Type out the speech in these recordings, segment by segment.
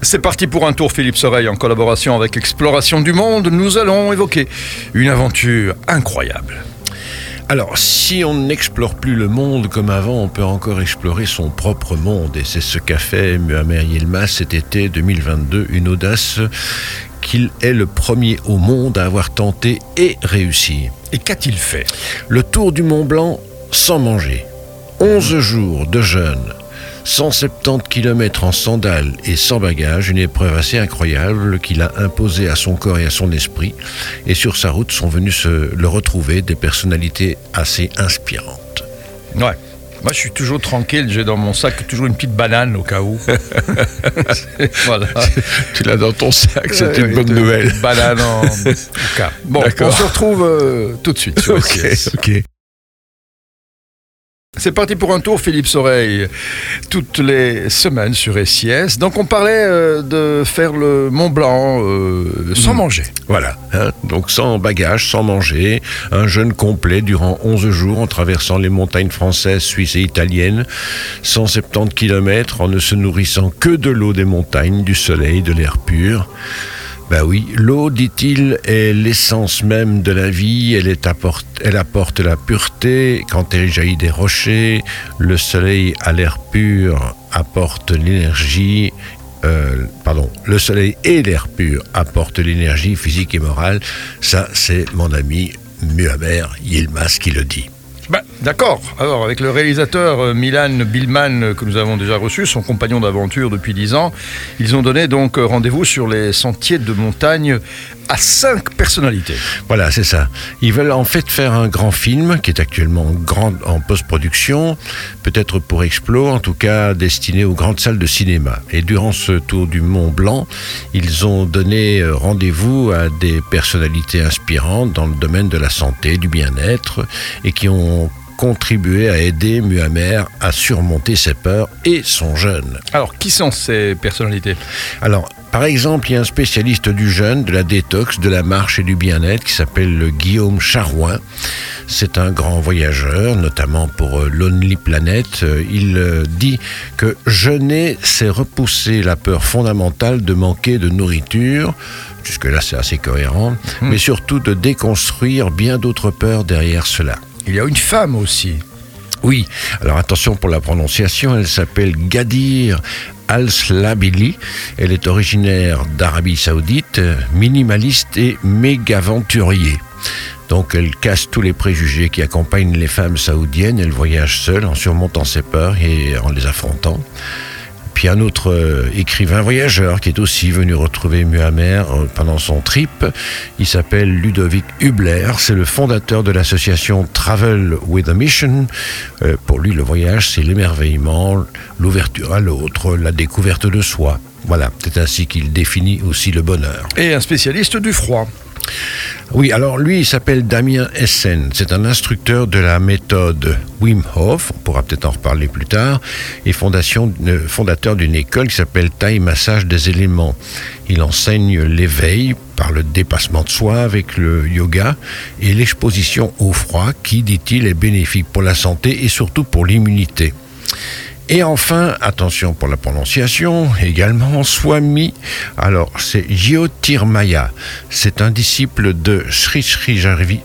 C'est parti pour un tour Philippe Soreille en collaboration avec Exploration du Monde. Nous allons évoquer une aventure incroyable. Alors, si on n'explore plus le monde comme avant, on peut encore explorer son propre monde. Et c'est ce qu'a fait Muammer Yilmaz cet été 2022, une audace qu'il est le premier au monde à avoir tenté et réussi. Et qu'a-t-il fait? Le tour du Mont Blanc sans manger. 11 jours de jeûne 170 km en sandales et sans bagages, une épreuve assez incroyable qu'il a imposée à son corps et à son esprit. Et sur sa route sont venus se le retrouver des personnalités assez inspirantes. Ouais. Moi, je suis toujours tranquille. J'ai dans mon sac toujours une petite banane au cas où. voilà. Tu l'as dans ton sac, c'est une bonne nouvelle. banane en cas. Bon, on se retrouve euh, tout de suite. ok, ok. C'est parti pour un tour, Philippe Soreille, toutes les semaines sur SIS. Donc on parlait euh, de faire le Mont Blanc euh, sans hmm. manger. Voilà, hein. donc sans bagage, sans manger, un jeûne complet durant 11 jours en traversant les montagnes françaises, suisses et italiennes, 170 km en ne se nourrissant que de l'eau des montagnes, du soleil, de l'air pur. Ben oui, l'eau, dit-il, est l'essence même de la vie, elle, apporte, la pureté. Quand elle jaillit des rochers, le soleil à l'air pur apporte l'énergie, euh, pardon, le soleil et l'air pur apportent l'énergie physique et morale, ça c'est mon ami Muhaber Yilmaz qui le dit. D'accord. Alors, avec le réalisateur euh, Milan Billman, euh, que nous avons déjà reçu, son compagnon d'aventure depuis 10 ans, ils ont donné donc euh, rendez-vous sur les sentiers de montagne à cinq personnalités. Voilà, c'est ça. Ils veulent en fait faire un grand film qui est actuellement en post-production, peut-être pour Explo, en tout cas destiné aux grandes salles de cinéma. Et durant ce tour du Mont Blanc, ils ont donné rendez-vous à des personnalités inspirantes dans le domaine de la santé, du bien-être, et qui ont contribué à aider Muhammer à surmonter ses peurs et son jeûne. Alors, qui sont ces personnalités? Alors, par exemple, il y a un spécialiste du jeûne, de la détox, de la marche et du bien-être qui s'appelle Guillaume Charouin. C'est un grand voyageur, notamment pour euh, Lonely Planet. Euh, il euh, dit que jeûner, c'est repousser la peur fondamentale de manquer de nourriture. Jusque-là, c'est assez cohérent. Hmm. Mais surtout de déconstruire bien d'autres peurs derrière cela. Il y a une femme aussi. Oui, alors attention pour la prononciation, elle s'appelle Gadir Al-Slabili. Elle est originaire d'Arabie Saoudite, minimaliste et mégaventurier. Donc elle casse tous les préjugés qui accompagnent les femmes saoudiennes. Elle voyage seule en surmontant ses peurs et en les affrontant. Puis un autre euh, écrivain voyageur qui est aussi venu retrouver Muhammer euh, pendant son trip. Il s'appelle Ludovic Hubler. C'est le fondateur de l'association Travel with a Mission. Euh, pour lui, le voyage, c'est l'émerveillement, l'ouverture à l'autre, la découverte de soi. Voilà, c'est ainsi qu'il définit aussi le bonheur. Et un spécialiste du froid. Oui, alors lui, il s'appelle Damien Essen. C'est un instructeur de la méthode Wim Hof, on pourra peut-être en reparler plus tard, et euh, fondateur d'une école qui s'appelle Taille Massage des éléments. Il enseigne l'éveil par le dépassement de soi avec le yoga et l'exposition au froid qui, dit-il, est bénéfique pour la santé et surtout pour l'immunité. Et enfin, attention pour la prononciation, également Swami. Alors, c'est Jyotirmaya. C'est un disciple de Sri Sri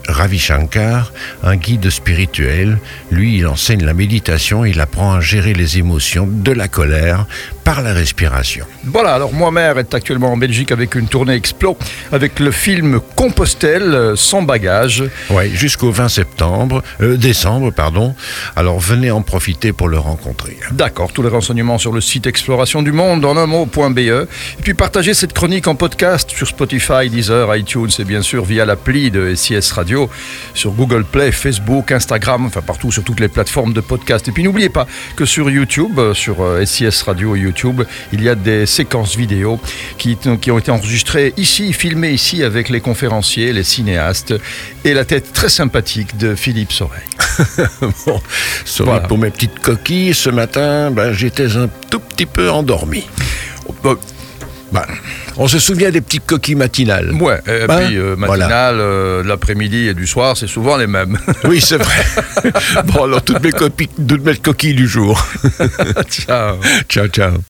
Ravi Shankar, un guide spirituel. Lui, il enseigne la méditation, il apprend à gérer les émotions de la colère par la respiration. Voilà, alors moi, mère est actuellement en Belgique avec une tournée Explo, avec le film Compostelle, euh, sans bagage. Oui, jusqu'au 20 septembre, euh, décembre, pardon. Alors venez en profiter pour le rencontrer. D'accord, tous les renseignements sur le site Exploration du Monde en un mot.be. Et puis partagez cette chronique en podcast sur Spotify, Deezer, iTunes et bien sûr via l'appli de SIS Radio, sur Google Play, Facebook, Instagram, enfin partout sur toutes les plateformes de podcast. Et puis n'oubliez pas que sur YouTube, sur SIS euh, Radio YouTube, il y a des séquences vidéo qui, qui ont été enregistrées ici, filmées ici avec les conférenciers, les cinéastes et la tête très sympathique de Philippe Soreille. bon, pour mes petites coquilles, ce matin, ben, j'étais un tout petit peu endormi. Ben, on se souvient des petites coquilles matinales. Ouais, et hein puis euh, matinales, euh, l'après-midi et du soir, c'est souvent les mêmes. oui, c'est vrai. bon, alors toutes mes, toutes mes coquilles du jour. ciao. Ciao, ciao.